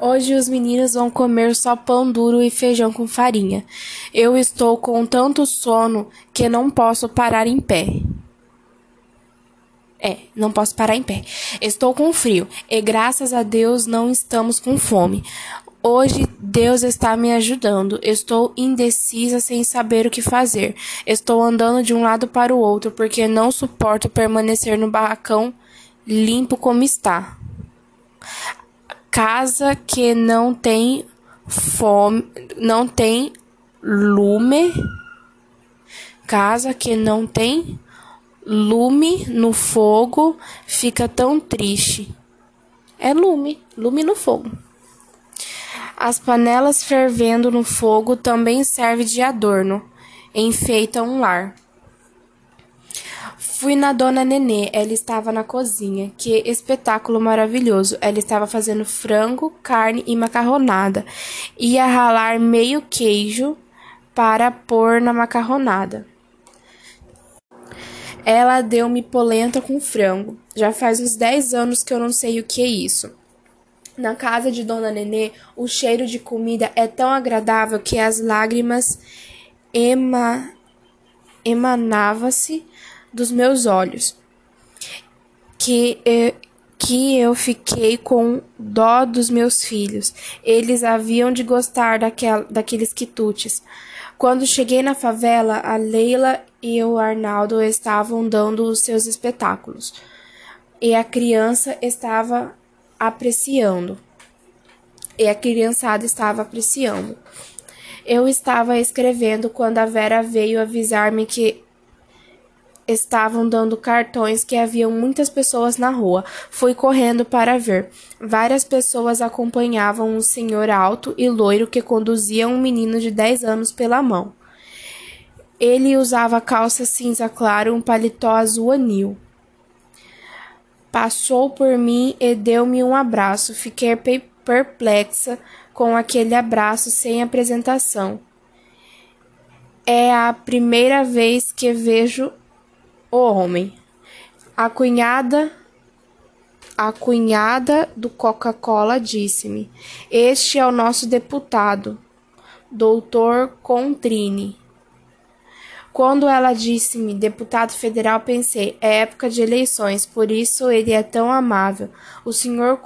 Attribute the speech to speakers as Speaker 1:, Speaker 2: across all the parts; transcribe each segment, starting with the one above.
Speaker 1: Hoje os meninos vão comer só pão duro e feijão com farinha. Eu estou com tanto sono que não posso parar em pé. É, não posso parar em pé. Estou com frio e graças a Deus não estamos com fome. Hoje Deus está me ajudando. Estou indecisa sem saber o que fazer. Estou andando de um lado para o outro porque não suporto permanecer no barracão limpo como está. Casa que não tem fome, não tem lume. Casa que não tem lume no fogo fica tão triste. É lume, lume no fogo. As panelas fervendo no fogo também serve de adorno, enfeita um lar. Fui na dona Nenê, ela estava na cozinha. Que espetáculo maravilhoso! Ela estava fazendo frango, carne e macarronada. Ia ralar meio queijo para pôr na macarronada. Ela deu-me polenta com frango. Já faz uns 10 anos que eu não sei o que é isso. Na casa de Dona Nenê, o cheiro de comida é tão agradável que as lágrimas ema... emanavam-se dos meus olhos, que eu, que eu fiquei com dó dos meus filhos. Eles haviam de gostar daquel, daqueles quitutes. Quando cheguei na favela, a Leila e o Arnaldo estavam dando os seus espetáculos. E a criança estava apreciando. E a criançada estava apreciando. Eu estava escrevendo quando a Vera veio avisar-me que estavam dando cartões que haviam muitas pessoas na rua. Fui correndo para ver. Várias pessoas acompanhavam um senhor alto e loiro que conduzia um menino de dez anos pela mão. Ele usava calça cinza claro, um paletó azul anil. Passou por mim e deu-me um abraço. Fiquei perplexa com aquele abraço sem apresentação. É a primeira vez que vejo o homem. A cunhada a cunhada do Coca-Cola disse-me: Este é o nosso deputado, doutor Contrini. Quando ela disse-me deputado federal, pensei: é época de eleições, por isso ele é tão amável. O senhor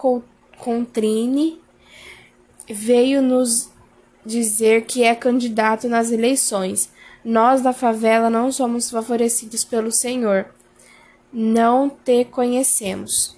Speaker 1: Contrini veio nos dizer que é candidato nas eleições. Nós da favela não somos favorecidos pelo Senhor. Não te conhecemos.